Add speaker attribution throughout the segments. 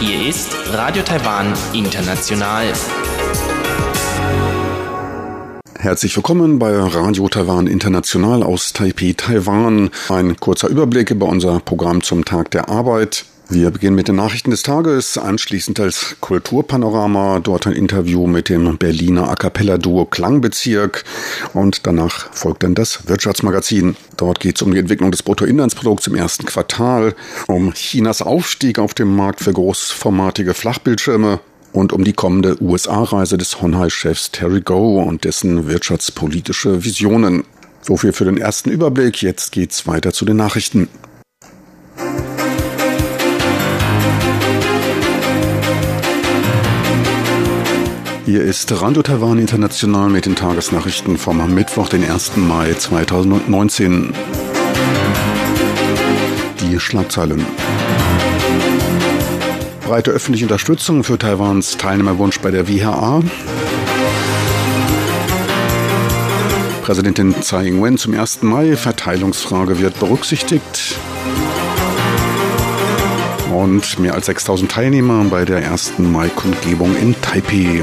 Speaker 1: Hier ist Radio Taiwan International.
Speaker 2: Herzlich willkommen bei Radio Taiwan International aus Taipei, Taiwan. Ein kurzer Überblick über unser Programm zum Tag der Arbeit. Wir beginnen mit den Nachrichten des Tages, anschließend als Kulturpanorama, dort ein Interview mit dem Berliner A Cappella Duo Klangbezirk und danach folgt dann das Wirtschaftsmagazin. Dort geht es um die Entwicklung des Bruttoinlandsprodukts im ersten Quartal, um Chinas Aufstieg auf dem Markt für großformatige Flachbildschirme und um die kommende USA-Reise des Honhai-Chefs Terry Go und dessen wirtschaftspolitische Visionen. So viel für den ersten Überblick. Jetzt geht's weiter zu den Nachrichten. Hier ist Radio Taiwan International mit den Tagesnachrichten vom Mittwoch, den 1. Mai 2019. Die Schlagzeilen. Breite öffentliche Unterstützung für Taiwans Teilnehmerwunsch bei der WHA. Präsidentin Tsai Ing-wen zum 1. Mai. Verteilungsfrage wird berücksichtigt und mehr als 6000 Teilnehmer bei der ersten Mai-Kundgebung in Taipei.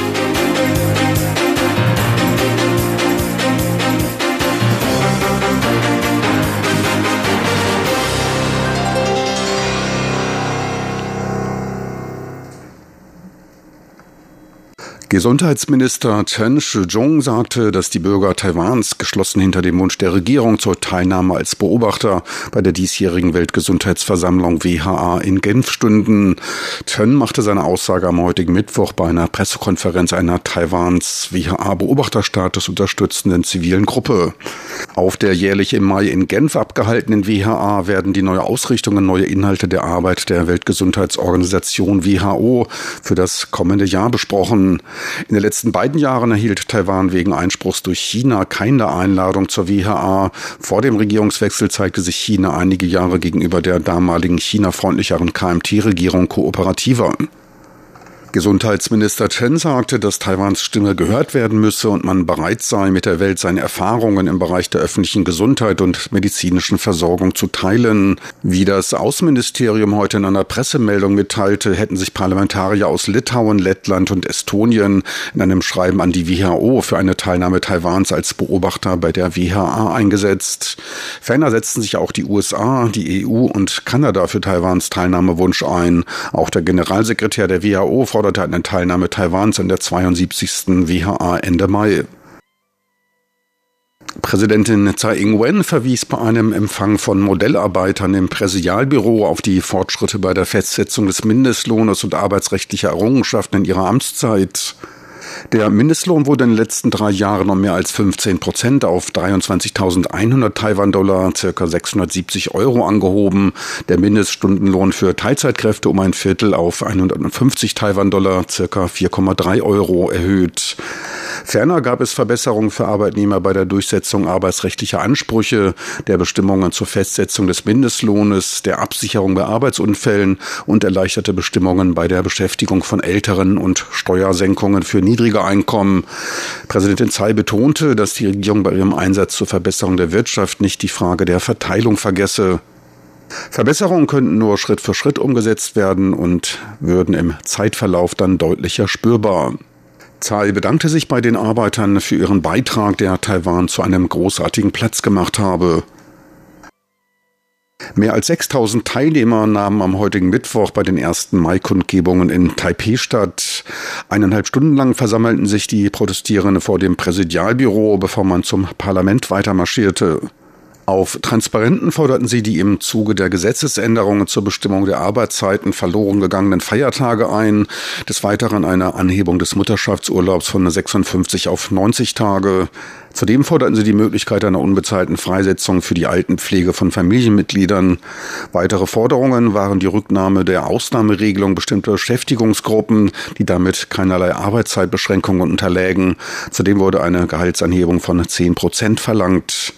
Speaker 2: Gesundheitsminister Chen Shih-chung sagte, dass die Bürger Taiwans geschlossen hinter dem Wunsch der Regierung zur Teilnahme als Beobachter bei der diesjährigen Weltgesundheitsversammlung WHA in Genf stünden. Chen machte seine Aussage am heutigen Mittwoch bei einer Pressekonferenz einer Taiwans WHA-Beobachterstatus unterstützenden zivilen Gruppe. Auf der jährlich im Mai in Genf abgehaltenen WHA werden die neue Ausrichtung und neue Inhalte der Arbeit der Weltgesundheitsorganisation WHO für das kommende Jahr besprochen. In den letzten beiden Jahren erhielt Taiwan wegen Einspruchs durch China keine Einladung zur WHA. Vor dem Regierungswechsel zeigte sich China einige Jahre gegenüber der damaligen China-freundlicheren KMT-Regierung kooperativer. Gesundheitsminister Chen sagte, dass Taiwans Stimme gehört werden müsse und man bereit sei, mit der Welt seine Erfahrungen im Bereich der öffentlichen Gesundheit und medizinischen Versorgung zu teilen. Wie das Außenministerium heute in einer Pressemeldung mitteilte, hätten sich Parlamentarier aus Litauen, Lettland und Estonien in einem Schreiben an die WHO für eine Teilnahme Taiwans als Beobachter bei der WHA eingesetzt. Ferner setzten sich auch die USA, die EU und Kanada für Taiwans Teilnahmewunsch ein. Auch der Generalsekretär der WHO, Frau forderte eine Teilnahme Taiwans an der 72. WHA Ende Mai. Präsidentin Tsai Ing-wen verwies bei einem Empfang von Modellarbeitern im Präsidialbüro auf die Fortschritte bei der Festsetzung des Mindestlohnes und arbeitsrechtlicher Errungenschaften in ihrer Amtszeit. Der Mindestlohn wurde in den letzten drei Jahren um mehr als 15 Prozent auf 23.100 Taiwan-Dollar, circa 670 Euro angehoben. Der Mindeststundenlohn für Teilzeitkräfte um ein Viertel auf 150 Taiwan-Dollar, circa 4,3 Euro erhöht. Ferner gab es Verbesserungen für Arbeitnehmer bei der Durchsetzung arbeitsrechtlicher Ansprüche, der Bestimmungen zur Festsetzung des Mindestlohnes, der Absicherung bei Arbeitsunfällen und erleichterte Bestimmungen bei der Beschäftigung von Älteren und Steuersenkungen für niedrige Einkommen. Präsidentin Tsai betonte, dass die Regierung bei ihrem Einsatz zur Verbesserung der Wirtschaft nicht die Frage der Verteilung vergesse. Verbesserungen könnten nur Schritt für Schritt umgesetzt werden und würden im Zeitverlauf dann deutlicher spürbar. Tsai bedankte sich bei den Arbeitern für ihren Beitrag, der Taiwan zu einem großartigen Platz gemacht habe. Mehr als 6000 Teilnehmer nahmen am heutigen Mittwoch bei den ersten Mai-Kundgebungen in Taipei statt. Eineinhalb Stunden lang versammelten sich die Protestierenden vor dem Präsidialbüro, bevor man zum Parlament weitermarschierte. Auf Transparenten forderten sie die im Zuge der Gesetzesänderungen zur Bestimmung der Arbeitszeiten verloren gegangenen Feiertage ein, des Weiteren eine Anhebung des Mutterschaftsurlaubs von 56 auf 90 Tage. Zudem forderten sie die Möglichkeit einer unbezahlten Freisetzung für die Altenpflege von Familienmitgliedern. Weitere Forderungen waren die Rücknahme der Ausnahmeregelung bestimmter Beschäftigungsgruppen, die damit keinerlei Arbeitszeitbeschränkungen unterlägen. Zudem wurde eine Gehaltsanhebung von 10 Prozent verlangt.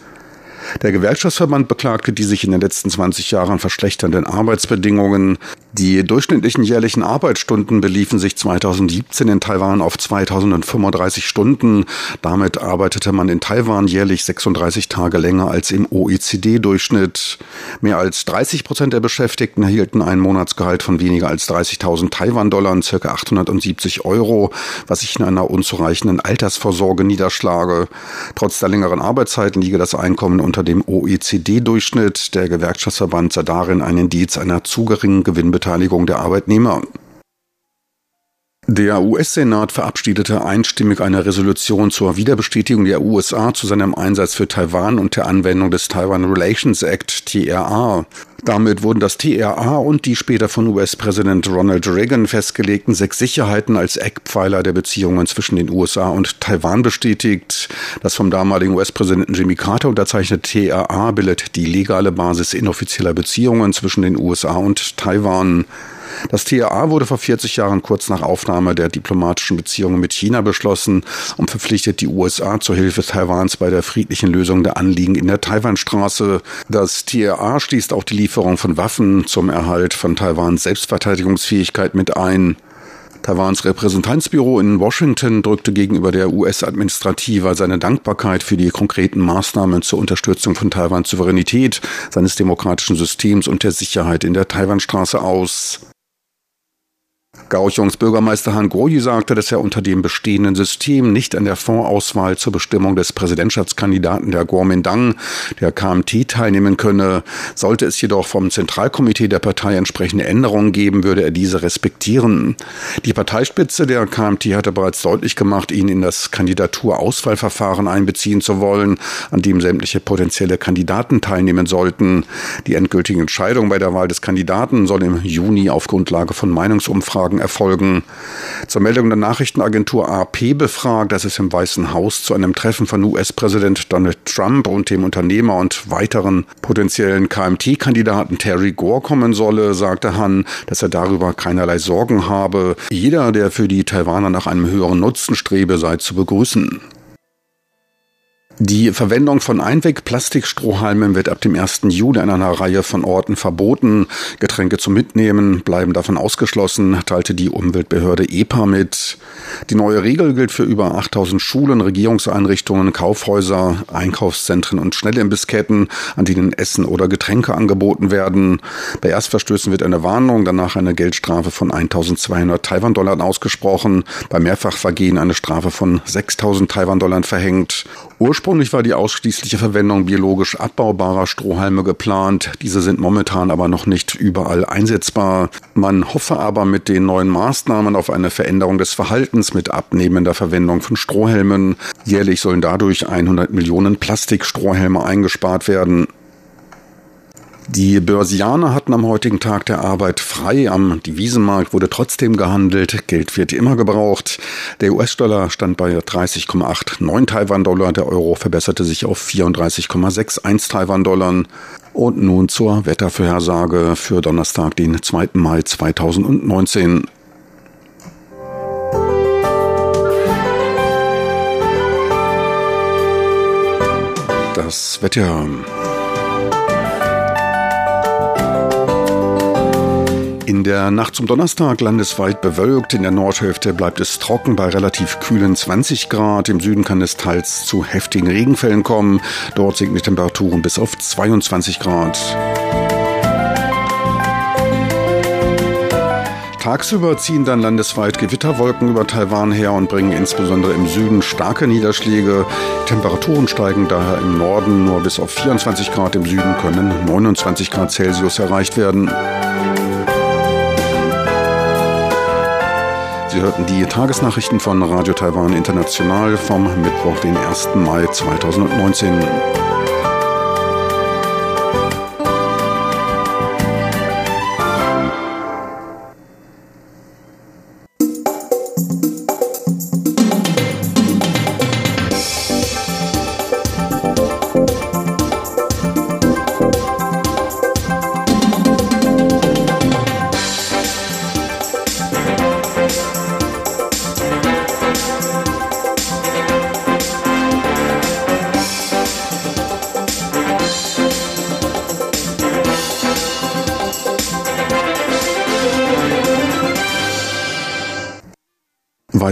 Speaker 2: Der Gewerkschaftsverband beklagte die sich in den letzten 20 Jahren verschlechternden Arbeitsbedingungen. Die durchschnittlichen jährlichen Arbeitsstunden beliefen sich 2017 in Taiwan auf 2035 Stunden. Damit arbeitete man in Taiwan jährlich 36 Tage länger als im OECD-Durchschnitt. Mehr als 30 Prozent der Beschäftigten erhielten ein Monatsgehalt von weniger als 30.000 Taiwan-Dollar, circa 870 Euro, was sich in einer unzureichenden Altersvorsorge niederschlage. Trotz der längeren Arbeitszeiten liege das Einkommen unter dem OECD-Durchschnitt. Der Gewerkschaftsverband sah darin ein Indiz einer zu geringen Gewinnbeteiligung der Arbeitnehmer. Der US-Senat verabschiedete einstimmig eine Resolution zur Wiederbestätigung der USA zu seinem Einsatz für Taiwan und der Anwendung des Taiwan Relations Act TRA. Damit wurden das TRA und die später von US-Präsident Ronald Reagan festgelegten sechs Sicherheiten als Eckpfeiler der Beziehungen zwischen den USA und Taiwan bestätigt. Das vom damaligen US-Präsidenten Jimmy Carter unterzeichnete TRA bildet die legale Basis inoffizieller Beziehungen zwischen den USA und Taiwan. Das TRA wurde vor 40 Jahren kurz nach Aufnahme der diplomatischen Beziehungen mit China beschlossen und verpflichtet die USA zur Hilfe Taiwans bei der friedlichen Lösung der Anliegen in der Taiwanstraße. Das TRA schließt auch die Lieferung von Waffen zum Erhalt von Taiwans Selbstverteidigungsfähigkeit mit ein. Taiwans Repräsentanzbüro in Washington drückte gegenüber der US-Administrative seine Dankbarkeit für die konkreten Maßnahmen zur Unterstützung von Taiwans Souveränität, seines demokratischen Systems und der Sicherheit in der Taiwanstraße aus. Kaohsiungs Bürgermeister Han Guoyi sagte, dass er unter dem bestehenden System nicht an der Fondsauswahl zur Bestimmung des Präsidentschaftskandidaten der Kuomintang, der KMT, teilnehmen könne. Sollte es jedoch vom Zentralkomitee der Partei entsprechende Änderungen geben, würde er diese respektieren. Die Parteispitze der KMT hatte bereits deutlich gemacht, ihn in das Kandidaturauswahlverfahren einbeziehen zu wollen, an dem sämtliche potenzielle Kandidaten teilnehmen sollten. Die endgültige Entscheidung bei der Wahl des Kandidaten soll im Juni auf Grundlage von Meinungsumfragen erfolgen. Zur Meldung der Nachrichtenagentur AP befragt, dass es im Weißen Haus zu einem Treffen von US-Präsident Donald Trump und dem Unternehmer und weiteren potenziellen KMT-Kandidaten Terry Gore kommen solle, sagte Han, dass er darüber keinerlei Sorgen habe. Jeder, der für die Taiwaner nach einem höheren Nutzen strebe, sei zu begrüßen. Die Verwendung von Einwegplastikstrohhalmen wird ab dem 1. Juli an einer Reihe von Orten verboten. Getränke zum Mitnehmen bleiben davon ausgeschlossen, teilte die Umweltbehörde EPA mit. Die neue Regel gilt für über 8000 Schulen, Regierungseinrichtungen, Kaufhäuser, Einkaufszentren und Schnellimbissketten, an denen Essen oder Getränke angeboten werden. Bei Erstverstößen wird eine Warnung, danach eine Geldstrafe von 1200 Taiwan-Dollar ausgesprochen, bei Mehrfachvergehen eine Strafe von 6000 Taiwan-Dollar verhängt. Ursprünglich war die ausschließliche Verwendung biologisch abbaubarer Strohhalme geplant. Diese sind momentan aber noch nicht überall einsetzbar. Man hoffe aber mit den neuen Maßnahmen auf eine Veränderung des Verhaltens mit abnehmender Verwendung von Strohhelmen. Jährlich sollen dadurch 100 Millionen Plastikstrohhelme eingespart werden. Die Börsianer hatten am heutigen Tag der Arbeit frei. Am Devisenmarkt wurde trotzdem gehandelt. Geld wird immer gebraucht. Der US-Dollar stand bei 30,89 Taiwan-Dollar. Der Euro verbesserte sich auf 34,61 Taiwan-Dollar. Und nun zur Wettervorhersage für Donnerstag, den 2. Mai 2019. Das Wetter. In der Nacht zum Donnerstag landesweit bewölkt. In der Nordhälfte bleibt es trocken bei relativ kühlen 20 Grad. Im Süden kann es teils zu heftigen Regenfällen kommen. Dort sinken die Temperaturen bis auf 22 Grad. Tagsüber ziehen dann landesweit Gewitterwolken über Taiwan her und bringen insbesondere im Süden starke Niederschläge. Temperaturen steigen daher im Norden nur bis auf 24 Grad, im Süden können 29 Grad Celsius erreicht werden. Sie hörten die Tagesnachrichten von Radio Taiwan International vom Mittwoch, den 1. Mai 2019.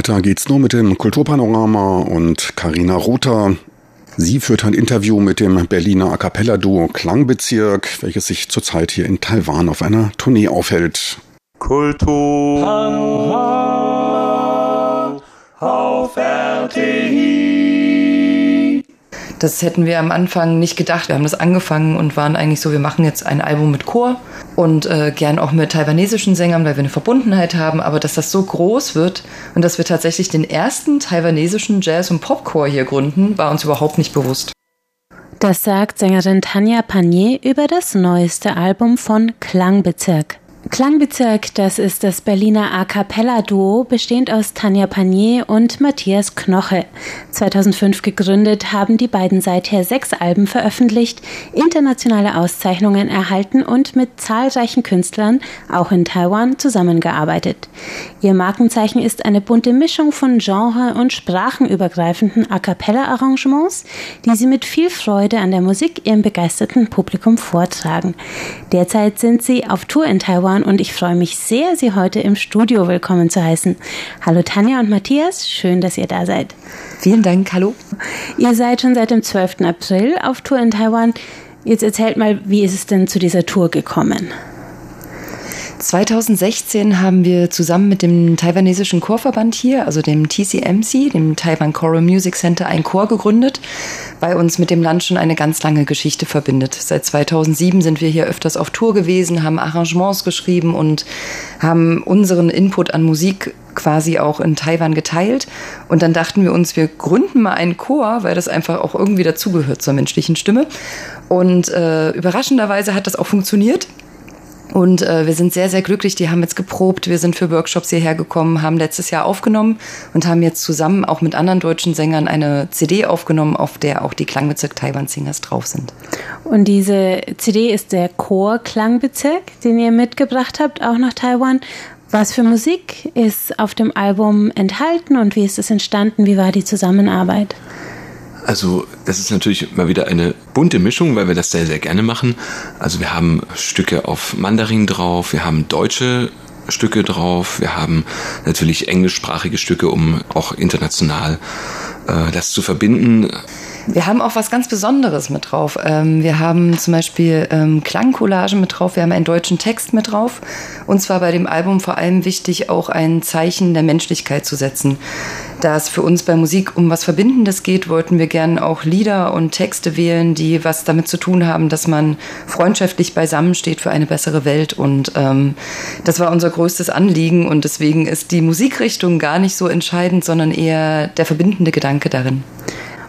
Speaker 2: Weiter geht's nur mit dem Kulturpanorama und Karina Rother. Sie führt ein Interview mit dem Berliner A Cappella Duo Klangbezirk, welches sich zurzeit hier in Taiwan auf einer Tournee aufhält.
Speaker 3: Kultur auf RTI.
Speaker 4: Das hätten wir am Anfang nicht gedacht. Wir haben das angefangen und waren eigentlich so, wir machen jetzt ein Album mit Chor und äh, gern auch mit taiwanesischen Sängern, weil wir eine Verbundenheit haben. Aber dass das so groß wird und dass wir tatsächlich den ersten taiwanesischen Jazz- und Popchor hier gründen, war uns überhaupt nicht bewusst.
Speaker 5: Das sagt Sängerin Tanja Panier über das neueste Album von Klangbezirk. Klangbezirk, das ist das Berliner A Cappella Duo, bestehend aus Tanja Panier und Matthias Knoche. 2005 gegründet, haben die beiden seither sechs Alben veröffentlicht, internationale Auszeichnungen erhalten und mit zahlreichen Künstlern, auch in Taiwan, zusammengearbeitet. Ihr Markenzeichen ist eine bunte Mischung von genre- und sprachenübergreifenden A Cappella Arrangements, die sie mit viel Freude an der Musik ihrem begeisterten Publikum vortragen. Derzeit sind sie auf Tour in Taiwan Taiwan und ich freue mich sehr, Sie heute im Studio willkommen zu heißen. Hallo Tanja und Matthias, schön, dass ihr da seid.
Speaker 4: Vielen Dank, hallo.
Speaker 5: Ihr seid schon seit dem 12. April auf Tour in Taiwan. Jetzt erzählt mal, wie ist es denn zu dieser Tour gekommen?
Speaker 4: 2016 haben wir zusammen mit dem taiwanesischen Chorverband hier, also dem TCMC, dem Taiwan Choral Music Center, ein Chor gegründet, bei uns mit dem Land schon eine ganz lange Geschichte verbindet. Seit 2007 sind wir hier öfters auf Tour gewesen, haben Arrangements geschrieben und haben unseren Input an Musik quasi auch in Taiwan geteilt. Und dann dachten wir uns, wir gründen mal einen Chor, weil das einfach auch irgendwie dazugehört zur menschlichen Stimme. Und äh, überraschenderweise hat das auch funktioniert. Und äh, wir sind sehr, sehr glücklich. Die haben jetzt geprobt. Wir sind für Workshops hierher gekommen, haben letztes Jahr aufgenommen und haben jetzt zusammen auch mit anderen deutschen Sängern eine CD aufgenommen, auf der auch die Klangbezirk Taiwan Singers drauf sind.
Speaker 5: Und diese CD ist der Chor Klangbezirk, den ihr mitgebracht habt, auch nach Taiwan. Was für Musik ist auf dem Album enthalten und wie ist es entstanden? Wie war die Zusammenarbeit?
Speaker 3: Also das ist natürlich mal wieder eine bunte Mischung, weil wir das sehr, sehr gerne machen. Also wir haben Stücke auf Mandarin drauf, wir haben deutsche Stücke drauf, wir haben natürlich englischsprachige Stücke, um auch international äh, das zu verbinden.
Speaker 4: Wir haben auch was ganz Besonderes mit drauf. Ähm, wir haben zum Beispiel ähm, Klangcollagen mit drauf, wir haben einen deutschen Text mit drauf. Und zwar bei dem Album vor allem wichtig, auch ein Zeichen der Menschlichkeit zu setzen. Da es für uns bei Musik um was Verbindendes geht, wollten wir gerne auch Lieder und Texte wählen, die was damit zu tun haben, dass man freundschaftlich beisammensteht für eine bessere Welt. Und ähm, das war unser größtes Anliegen. Und deswegen ist die Musikrichtung gar nicht so entscheidend, sondern eher der verbindende Gedanke darin.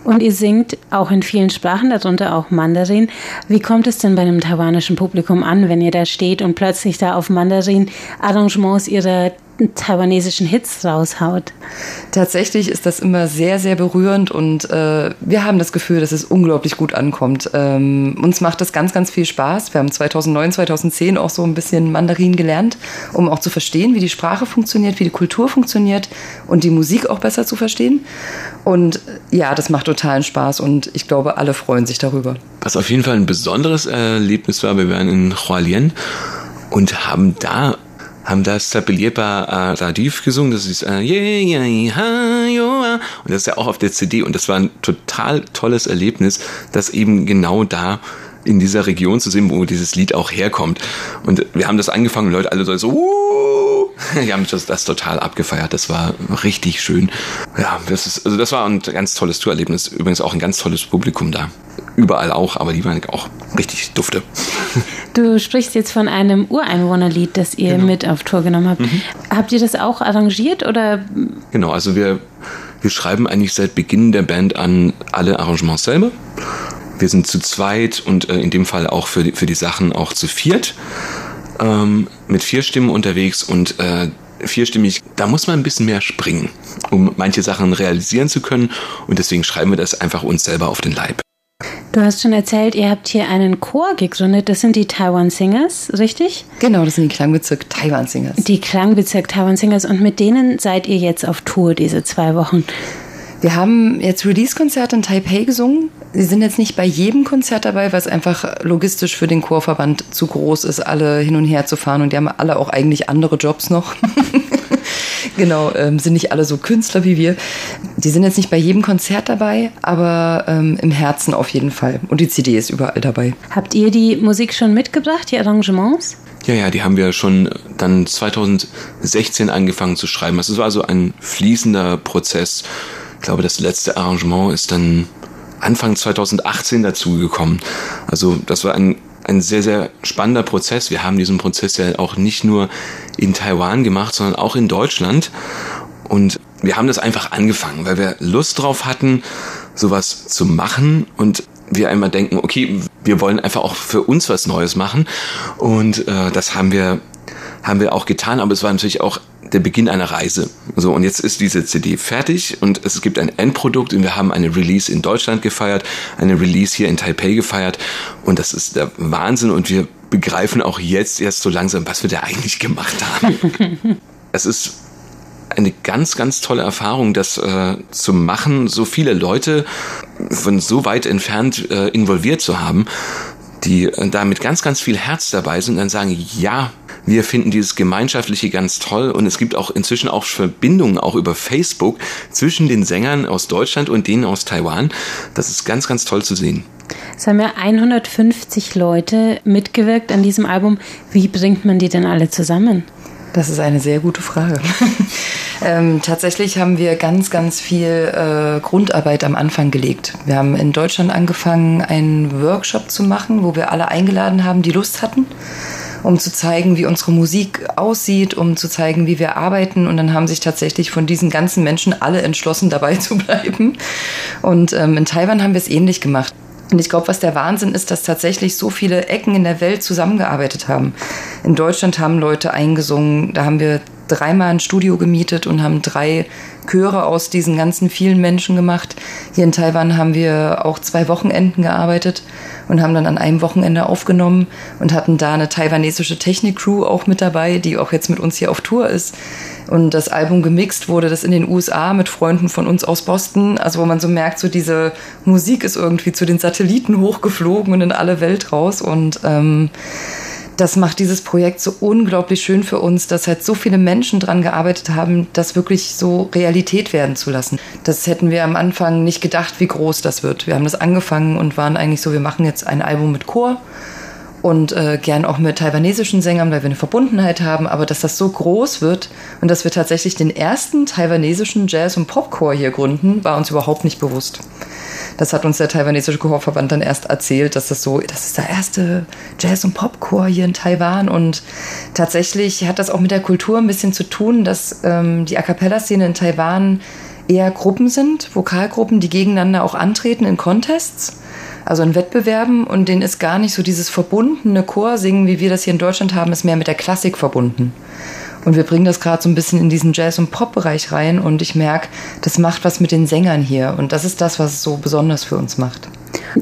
Speaker 5: Und ihr singt auch in vielen Sprachen, darunter auch Mandarin. Wie kommt es denn bei einem taiwanischen Publikum an, wenn ihr da steht und plötzlich da auf Mandarin Arrangements ihrer taiwanesischen Hits raushaut.
Speaker 4: Tatsächlich ist das immer sehr, sehr berührend und äh, wir haben das Gefühl, dass es unglaublich gut ankommt. Ähm, uns macht das ganz, ganz viel Spaß. Wir haben 2009, 2010 auch so ein bisschen Mandarin gelernt, um auch zu verstehen, wie die Sprache funktioniert, wie die Kultur funktioniert und die Musik auch besser zu verstehen. Und äh, ja, das macht totalen Spaß und ich glaube, alle freuen sich darüber.
Speaker 3: Was auf jeden Fall ein besonderes Erlebnis war, wir waren in Hualien und haben da haben das Tapelierbar äh, Radif gesungen, das ist äh, yeah, yeah, ha, yo, und das ist ja auch auf der CD und das war ein total tolles Erlebnis, das eben genau da in dieser Region zu sehen, wo dieses Lied auch herkommt. Und wir haben das angefangen, Leute alle so, uh, die haben das, das total abgefeiert. Das war richtig schön. Ja, das ist, also das war ein ganz tolles Tourerlebnis. Übrigens auch ein ganz tolles Publikum da. Überall auch, aber die waren auch richtig dufte.
Speaker 5: Du sprichst jetzt von einem Ureinwohnerlied, das ihr genau. mit auf Tour genommen habt. Mhm. Habt ihr das auch arrangiert oder?
Speaker 3: Genau, also wir, wir schreiben eigentlich seit Beginn der Band an alle Arrangements selber wir sind zu zweit und äh, in dem Fall auch für die, für die Sachen auch zu viert ähm, mit vier Stimmen unterwegs und äh, vierstimmig, da muss man ein bisschen mehr springen, um manche Sachen realisieren zu können und deswegen schreiben wir das einfach uns selber auf den Leib.
Speaker 5: Du hast schon erzählt, ihr habt hier einen Chor gegründet. Das sind die Taiwan Singers, richtig?
Speaker 4: Genau, das sind die Klangbezirk Taiwan Singers.
Speaker 5: Die Klangbezirk Taiwan Singers. Und mit denen seid ihr jetzt auf Tour diese zwei Wochen.
Speaker 4: Wir haben jetzt Release-Konzerte in Taipei gesungen. Sie sind jetzt nicht bei jedem Konzert dabei, weil es einfach logistisch für den Chorverband zu groß ist, alle hin und her zu fahren. Und die haben alle auch eigentlich andere Jobs noch. genau, ähm, sind nicht alle so Künstler wie wir. Die sind jetzt nicht bei jedem Konzert dabei, aber ähm, im Herzen auf jeden Fall. Und die CD ist überall dabei.
Speaker 5: Habt ihr die Musik schon mitgebracht, die Arrangements?
Speaker 3: Ja, ja, die haben wir schon dann 2016 angefangen zu schreiben. Es war also ein fließender Prozess. Ich glaube, das letzte Arrangement ist dann Anfang 2018 dazugekommen. Also das war ein, ein sehr, sehr spannender Prozess. Wir haben diesen Prozess ja auch nicht nur in Taiwan gemacht, sondern auch in Deutschland. Und wir haben das einfach angefangen, weil wir Lust drauf hatten, sowas zu machen und wir einmal denken, okay, wir wollen einfach auch für uns was Neues machen. Und äh, das haben wir, haben wir auch getan, aber es war natürlich auch der Beginn einer Reise. So, und jetzt ist diese CD fertig und es gibt ein Endprodukt und wir haben eine Release in Deutschland gefeiert, eine Release hier in Taipei gefeiert und das ist der Wahnsinn und wir begreifen auch jetzt erst so langsam, was wir da eigentlich gemacht haben. es ist eine ganz, ganz tolle Erfahrung, das äh, zu machen, so viele Leute von so weit entfernt äh, involviert zu haben, die äh, da mit ganz, ganz viel Herz dabei sind und dann sagen, ja, wir finden dieses Gemeinschaftliche ganz toll und es gibt auch inzwischen auch Verbindungen auch über Facebook zwischen den Sängern aus Deutschland und denen aus Taiwan. Das ist ganz, ganz toll zu sehen.
Speaker 5: Es haben ja 150 Leute mitgewirkt an diesem Album. Wie bringt man die denn alle zusammen?
Speaker 4: Das ist eine sehr gute Frage. ähm, tatsächlich haben wir ganz, ganz viel äh, Grundarbeit am Anfang gelegt. Wir haben in Deutschland angefangen, einen Workshop zu machen, wo wir alle eingeladen haben, die Lust hatten, um zu zeigen, wie unsere Musik aussieht, um zu zeigen, wie wir arbeiten. Und dann haben sich tatsächlich von diesen ganzen Menschen alle entschlossen, dabei zu bleiben. Und ähm, in Taiwan haben wir es ähnlich gemacht. Und ich glaube, was der Wahnsinn ist, dass tatsächlich so viele Ecken in der Welt zusammengearbeitet haben. In Deutschland haben Leute eingesungen, da haben wir dreimal ein Studio gemietet und haben drei Chöre aus diesen ganzen vielen Menschen gemacht. Hier in Taiwan haben wir auch zwei Wochenenden gearbeitet und haben dann an einem Wochenende aufgenommen und hatten da eine taiwanesische Technik-Crew auch mit dabei, die auch jetzt mit uns hier auf Tour ist. Und das Album gemixt wurde das in den USA mit Freunden von uns aus Boston. Also wo man so merkt, so diese Musik ist irgendwie zu den Satelliten hochgeflogen und in alle Welt raus. Und ähm, das macht dieses Projekt so unglaublich schön für uns, dass halt so viele Menschen dran gearbeitet haben, das wirklich so Realität werden zu lassen. Das hätten wir am Anfang nicht gedacht, wie groß das wird. Wir haben das angefangen und waren eigentlich so, wir machen jetzt ein Album mit Chor und äh, gern auch mit taiwanesischen Sängern, weil wir eine Verbundenheit haben, aber dass das so groß wird und dass wir tatsächlich den ersten taiwanesischen Jazz- und Popchor hier gründen, war uns überhaupt nicht bewusst. Das hat uns der taiwanesische Chorverband dann erst erzählt, dass das so, das ist der erste Jazz- und Popchor hier in Taiwan. Und tatsächlich hat das auch mit der Kultur ein bisschen zu tun, dass ähm, die A Cappella-Szene in Taiwan eher Gruppen sind, Vokalgruppen, die gegeneinander auch antreten in Contests also in Wettbewerben und denen ist gar nicht so dieses verbundene Chorsingen, wie wir das hier in Deutschland haben, ist mehr mit der Klassik verbunden. Und wir bringen das gerade so ein bisschen in diesen Jazz- und Pop-Bereich rein und ich merke, das macht was mit den Sängern hier und das ist das, was es so besonders für uns macht.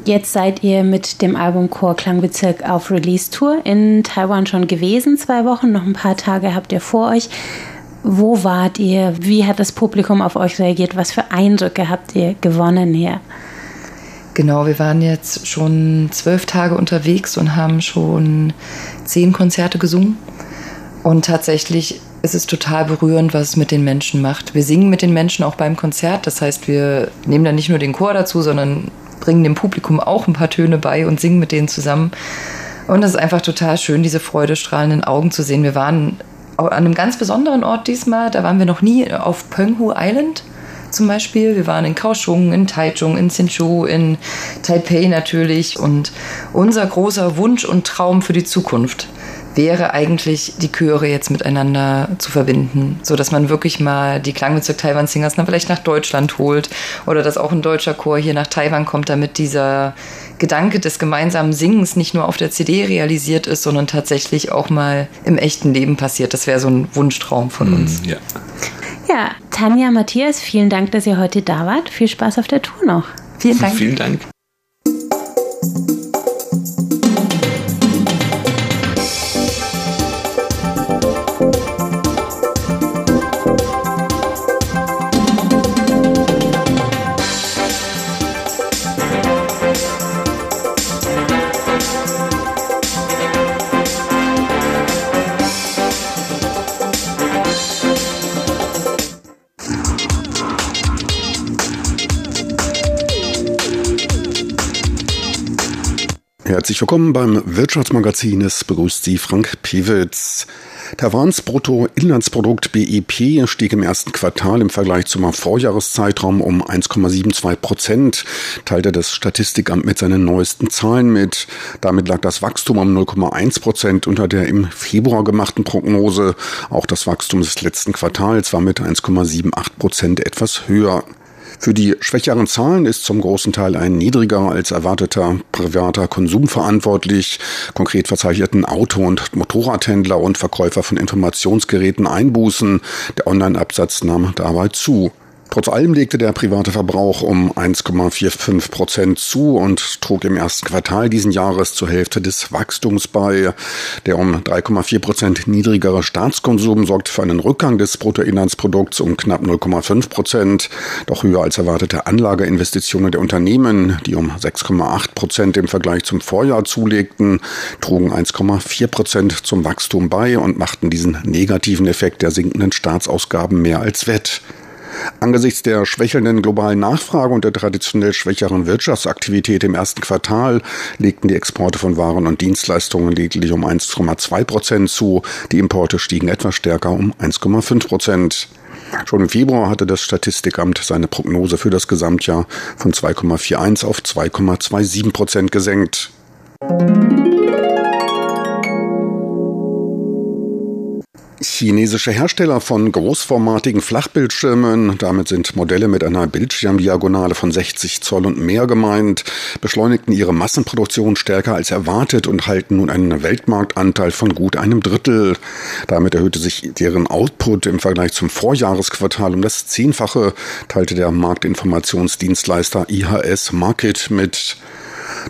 Speaker 5: Jetzt seid ihr mit dem Album Chor Klangbezirk auf Release-Tour in Taiwan schon gewesen, zwei Wochen, noch ein paar Tage habt ihr vor euch. Wo wart ihr? Wie hat das Publikum auf euch reagiert? Was für Eindrücke habt ihr gewonnen hier?
Speaker 4: Genau, wir waren jetzt schon zwölf Tage unterwegs und haben schon zehn Konzerte gesungen. Und tatsächlich ist es total berührend, was es mit den Menschen macht. Wir singen mit den Menschen auch beim Konzert. Das heißt, wir nehmen dann nicht nur den Chor dazu, sondern bringen dem Publikum auch ein paar Töne bei und singen mit denen zusammen. Und es ist einfach total schön, diese freudestrahlenden Augen zu sehen. Wir waren an einem ganz besonderen Ort diesmal. Da waren wir noch nie auf Penghu Island zum Beispiel. Wir waren in Kaohsiung, in Taichung, in Hsinchu, in Taipei natürlich. Und unser großer Wunsch und Traum für die Zukunft wäre eigentlich, die Chöre jetzt miteinander zu verbinden, so dass man wirklich mal die Klangbezirk Taiwan Singers dann vielleicht nach Deutschland holt oder dass auch ein deutscher Chor hier nach Taiwan kommt, damit dieser Gedanke des gemeinsamen Singens nicht nur auf der CD realisiert ist, sondern tatsächlich auch mal im echten Leben passiert. Das wäre so ein Wunschtraum von uns.
Speaker 3: Ja.
Speaker 5: Ja, Tanja, Matthias, vielen Dank, dass ihr heute da wart. Viel Spaß auf der Tour noch.
Speaker 4: Vielen Dank.
Speaker 3: Vielen Dank.
Speaker 2: Herzlich willkommen beim Wirtschaftsmagazin. Es begrüßt Sie Frank Pewitz. Taiwans Bruttoinlandsprodukt BIP stieg im ersten Quartal im Vergleich zum Vorjahreszeitraum um 1,72 Prozent, teilte das Statistikamt mit seinen neuesten Zahlen mit. Damit lag das Wachstum um 0,1 Prozent unter der im Februar gemachten Prognose. Auch das Wachstum des letzten Quartals war mit 1,78 Prozent etwas höher. Für die schwächeren Zahlen ist zum großen Teil ein niedriger als erwarteter privater Konsum verantwortlich. Konkret verzeichneten Auto- und Motorradhändler und Verkäufer von Informationsgeräten Einbußen. Der Online-Absatz nahm dabei zu. Trotz allem legte der private Verbrauch um 1,45 Prozent zu und trug im ersten Quartal diesen Jahres zur Hälfte des Wachstums bei. Der um 3,4 Prozent niedrigere Staatskonsum sorgt für einen Rückgang des Bruttoinlandsprodukts um knapp 0,5 Prozent. Doch höher als erwartete Anlageinvestitionen der Unternehmen, die um 6,8 Prozent im Vergleich zum Vorjahr zulegten, trugen 1,4 Prozent zum Wachstum bei und machten diesen negativen Effekt der sinkenden Staatsausgaben mehr als wett. Angesichts der schwächelnden globalen Nachfrage und der traditionell schwächeren Wirtschaftsaktivität im ersten Quartal legten die Exporte von Waren und Dienstleistungen lediglich um 1,2 Prozent zu. Die Importe stiegen etwas stärker um 1,5 Prozent. Schon im Februar hatte das Statistikamt seine Prognose für das Gesamtjahr von 2,41 auf 2,27 Prozent gesenkt. Chinesische Hersteller von großformatigen Flachbildschirmen, damit sind Modelle mit einer Bildschirmdiagonale von 60 Zoll und mehr gemeint, beschleunigten ihre Massenproduktion stärker als erwartet und halten nun einen Weltmarktanteil von gut einem Drittel. Damit erhöhte sich deren Output im Vergleich zum Vorjahresquartal um das Zehnfache, teilte der Marktinformationsdienstleister IHS Market mit.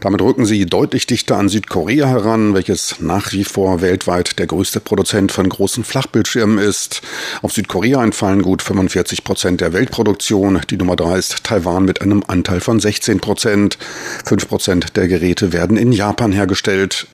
Speaker 2: Damit rücken sie deutlich dichter an Südkorea heran, welches nach wie vor weltweit der größte Produzent von großen Flachbildschirmen ist. Auf Südkorea entfallen gut 45 Prozent der Weltproduktion. Die Nummer drei ist Taiwan mit einem Anteil von 16 Prozent. Fünf Prozent der Geräte werden in Japan hergestellt.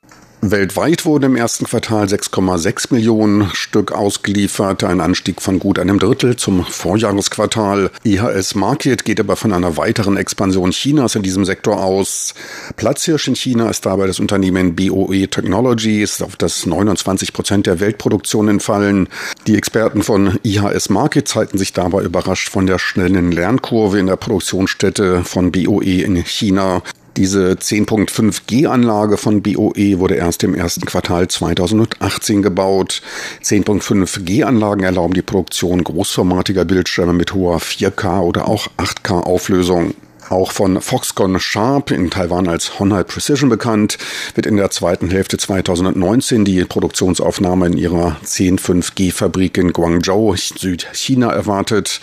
Speaker 2: Weltweit wurden im ersten Quartal 6,6 Millionen Stück ausgeliefert, ein Anstieg von gut einem Drittel zum Vorjahresquartal. IHS Market geht aber von einer weiteren Expansion Chinas in diesem Sektor aus. Platzhirsch in China ist dabei das Unternehmen BOE Technologies, auf das 29 Prozent der Weltproduktion entfallen. Die Experten von IHS Market zeigten sich dabei überrascht von der schnellen Lernkurve in der Produktionsstätte von BOE in China. Diese 10.5G-Anlage von BOE wurde erst im ersten Quartal 2018 gebaut. 10.5G-Anlagen erlauben die Produktion großformatiger Bildschirme mit hoher 4K oder auch 8K Auflösung. Auch von Foxconn Sharp in Taiwan als Honai Precision bekannt, wird in der zweiten Hälfte 2019 die Produktionsaufnahme in ihrer 10.5G-Fabrik in Guangzhou, Südchina erwartet.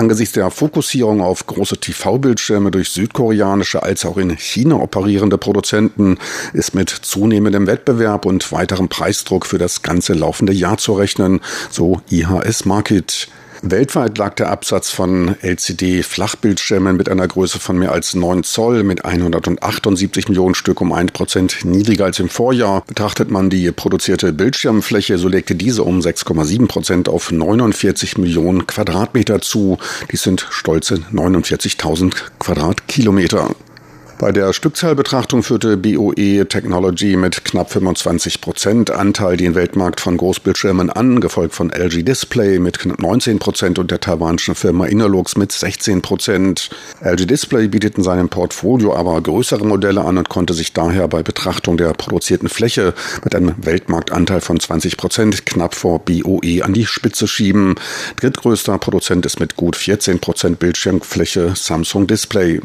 Speaker 2: Angesichts der Fokussierung auf große TV-Bildschirme durch südkoreanische als auch in China operierende Produzenten ist mit zunehmendem Wettbewerb und weiterem Preisdruck für das ganze laufende Jahr zu rechnen, so IHS Market. Weltweit lag der Absatz von LCD-Flachbildschirmen mit einer Größe von mehr als 9 Zoll mit 178 Millionen Stück um 1 Prozent niedriger als im Vorjahr. Betrachtet man die produzierte Bildschirmfläche, so legte diese um 6,7 Prozent auf 49 Millionen Quadratmeter zu. Dies sind stolze 49.000 Quadratkilometer. Bei der Stückzahlbetrachtung führte BOE Technology mit knapp 25 Prozent Anteil den Weltmarkt von Großbildschirmen an, gefolgt von LG Display mit knapp 19 Prozent und der taiwanischen Firma Innolux mit 16 Prozent. LG Display bietet in seinem Portfolio aber größere Modelle an und konnte sich daher bei Betrachtung der produzierten Fläche mit einem Weltmarktanteil von 20 Prozent knapp vor BOE an die Spitze schieben. Drittgrößter Produzent ist mit gut 14 Prozent Bildschirmfläche Samsung Display.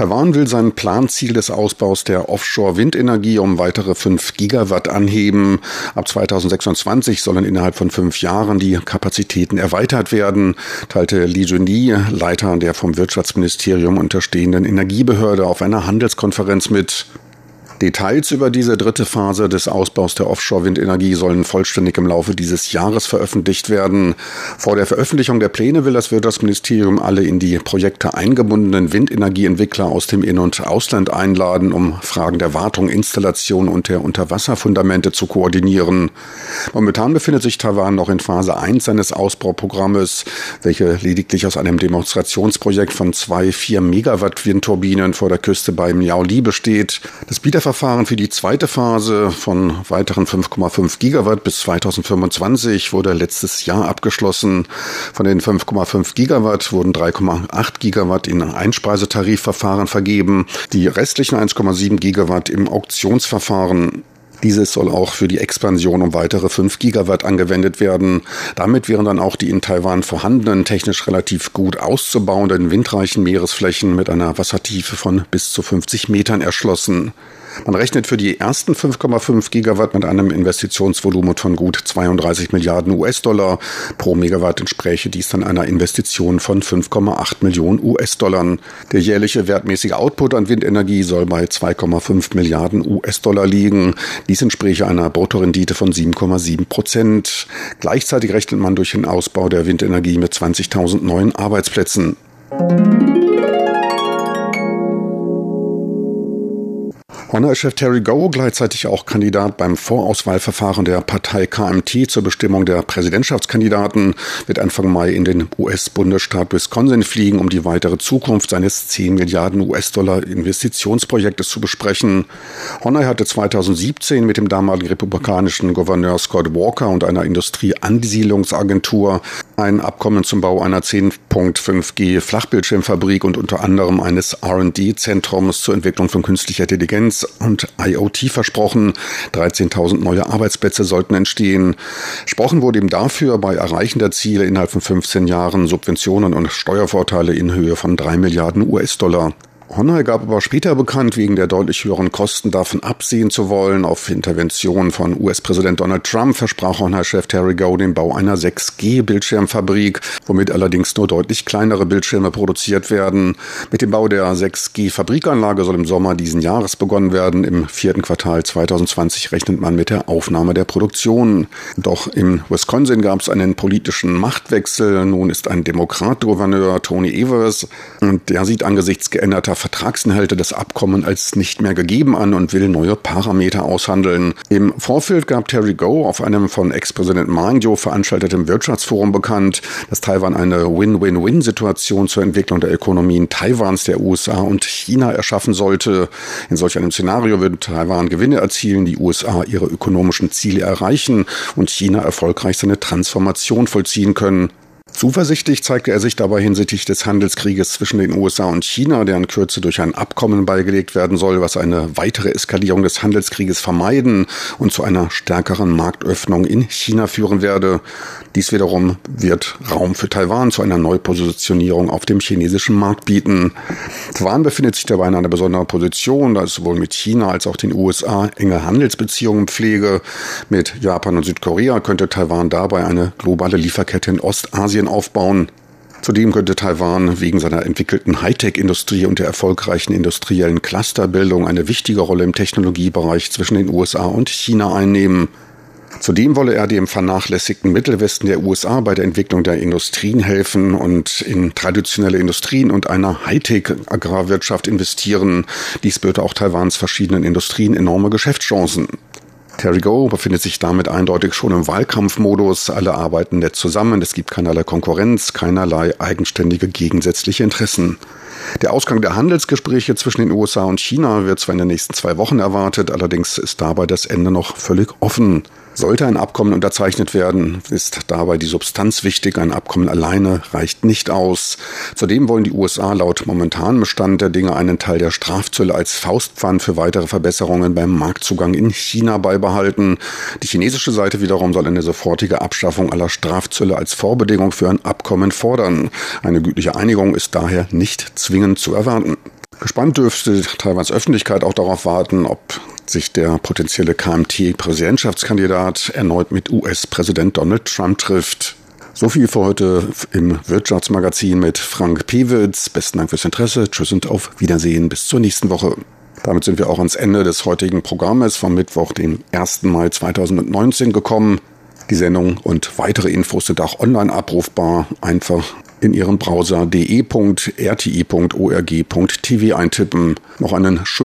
Speaker 2: Taiwan will sein Planziel des Ausbaus der Offshore-Windenergie um weitere 5 Gigawatt anheben. Ab 2026 sollen innerhalb von fünf Jahren die Kapazitäten erweitert werden, teilte Li Junyi, Leiter der vom Wirtschaftsministerium unterstehenden Energiebehörde, auf einer Handelskonferenz mit. Details über diese dritte Phase des Ausbaus der Offshore-Windenergie sollen vollständig im Laufe dieses Jahres veröffentlicht werden. Vor der Veröffentlichung der Pläne will das Wirtschaftsministerium alle in die Projekte eingebundenen Windenergieentwickler aus dem In- und Ausland einladen, um Fragen der Wartung, Installation und der Unterwasserfundamente zu koordinieren. Momentan befindet sich Taiwan noch in Phase 1 seines Ausbauprogrammes, welche lediglich aus einem Demonstrationsprojekt von zwei 4 Megawatt Windturbinen vor der Küste bei Miaoli besteht. Das Bieterver Verfahren für die zweite Phase von weiteren 5,5 Gigawatt bis 2025 wurde letztes Jahr abgeschlossen. Von den 5,5 Gigawatt wurden 3,8 Gigawatt in Einspeisetarifverfahren vergeben, die restlichen 1,7 Gigawatt im Auktionsverfahren. Dieses soll auch für die Expansion um weitere 5 Gigawatt angewendet werden. Damit wären dann auch die in Taiwan vorhandenen, technisch relativ gut auszubauenden windreichen Meeresflächen mit einer Wassertiefe von bis zu 50 Metern erschlossen. Man rechnet für die ersten 5,5 Gigawatt mit einem Investitionsvolumen von gut 32 Milliarden US-Dollar. Pro Megawatt entspräche dies dann einer Investition von 5,8 Millionen US-Dollar. Der jährliche wertmäßige Output an Windenergie soll bei 2,5 Milliarden US-Dollar liegen. Dies entspräche einer Bruttorendite von 7,7 Prozent. Gleichzeitig rechnet man durch den Ausbau der Windenergie mit 20.000 neuen Arbeitsplätzen. Honor-Chef Terry Goh, gleichzeitig auch Kandidat beim Vorauswahlverfahren der Partei KMT zur Bestimmung der Präsidentschaftskandidaten, wird Anfang Mai in den US-Bundesstaat Wisconsin fliegen, um die weitere Zukunft seines 10 Milliarden US-Dollar Investitionsprojektes zu besprechen. Honor hatte 2017 mit dem damaligen republikanischen Gouverneur Scott Walker und einer Industrieansiedlungsagentur ein Abkommen zum Bau einer 10.5G Flachbildschirmfabrik und unter anderem eines R&D-Zentrums zur Entwicklung von künstlicher Intelligenz und IoT versprochen. 13.000 neue Arbeitsplätze sollten entstehen. Gesprochen wurde ihm dafür bei Erreichen der Ziele innerhalb von 15 Jahren Subventionen und Steuervorteile in Höhe von 3 Milliarden US-Dollar. Honor gab aber später bekannt, wegen der deutlich höheren Kosten davon absehen zu wollen. Auf Intervention von US-Präsident Donald Trump versprach Honor-Chef Terry Gow den Bau einer 6G-Bildschirmfabrik, womit allerdings nur deutlich kleinere Bildschirme produziert werden. Mit dem Bau der 6G-Fabrikanlage soll im Sommer diesen Jahres begonnen werden. Im vierten Quartal 2020 rechnet man mit der Aufnahme der Produktion. Doch in Wisconsin gab es einen politischen Machtwechsel. Nun ist ein Demokrat-Gouverneur Tony Evers und der sieht angesichts geänderter Vertragsinhalte das Abkommen als nicht mehr gegeben an und will neue Parameter aushandeln. Im Vorfeld gab Terry Go auf einem von Ex-Präsident Ma Ying-jeou veranstalteten Wirtschaftsforum bekannt, dass Taiwan eine Win-Win-Win-Situation zur Entwicklung der Ökonomien Taiwans, der USA und China erschaffen sollte. In solch einem Szenario würde Taiwan Gewinne erzielen, die USA ihre ökonomischen Ziele erreichen und China erfolgreich seine Transformation vollziehen können. Zuversichtlich zeigte er sich dabei hinsichtlich des Handelskrieges zwischen den USA und China, der in Kürze durch ein Abkommen beigelegt werden soll, was eine weitere Eskalierung des Handelskrieges vermeiden und zu einer stärkeren Marktöffnung in China führen werde. Dies wiederum wird Raum für Taiwan zu einer Neupositionierung auf dem chinesischen Markt bieten. Taiwan befindet sich dabei in einer besonderen Position, da es sowohl mit China als auch den USA enge Handelsbeziehungen pflege. Mit Japan und Südkorea könnte Taiwan dabei eine globale Lieferkette in Ostasien aufbauen. Zudem könnte Taiwan wegen seiner entwickelten Hightech-Industrie und der erfolgreichen industriellen Clusterbildung eine wichtige Rolle im Technologiebereich zwischen den USA und China einnehmen. Zudem wolle er dem vernachlässigten Mittelwesten der USA bei der Entwicklung der Industrien helfen und in traditionelle Industrien und einer Hightech-Agrarwirtschaft investieren. Dies böte auch Taiwans verschiedenen Industrien enorme Geschäftschancen. Terry Go befindet sich damit eindeutig schon im Wahlkampfmodus. Alle arbeiten nett zusammen. Es gibt keinerlei Konkurrenz, keinerlei eigenständige gegensätzliche Interessen. Der Ausgang der Handelsgespräche zwischen den USA und China wird zwar in den nächsten zwei Wochen erwartet, allerdings ist dabei das Ende noch völlig offen. Sollte ein Abkommen unterzeichnet werden, ist dabei die Substanz wichtig. Ein Abkommen alleine reicht nicht aus. Zudem wollen die USA laut momentanem Stand der Dinge einen Teil der Strafzölle als Faustpfand für weitere Verbesserungen beim Marktzugang in China beibehalten. Die chinesische Seite wiederum soll eine sofortige Abschaffung aller Strafzölle als Vorbedingung für ein Abkommen fordern. Eine gütliche Einigung ist daher nicht zwingend zu erwarten. Gespannt dürfte Taiwans Öffentlichkeit auch darauf warten, ob sich der potenzielle KMT-Präsidentschaftskandidat erneut mit US-Präsident Donald Trump trifft. So viel für heute im Wirtschaftsmagazin mit Frank Pewitz. Besten Dank fürs Interesse. Tschüss und auf Wiedersehen. Bis zur nächsten Woche. Damit sind wir auch ans Ende des heutigen Programmes vom Mittwoch, den 1. Mai 2019 gekommen. Die Sendung und weitere Infos sind auch online abrufbar. Einfach in Ihren Browser de.rti.org.tv eintippen. Noch einen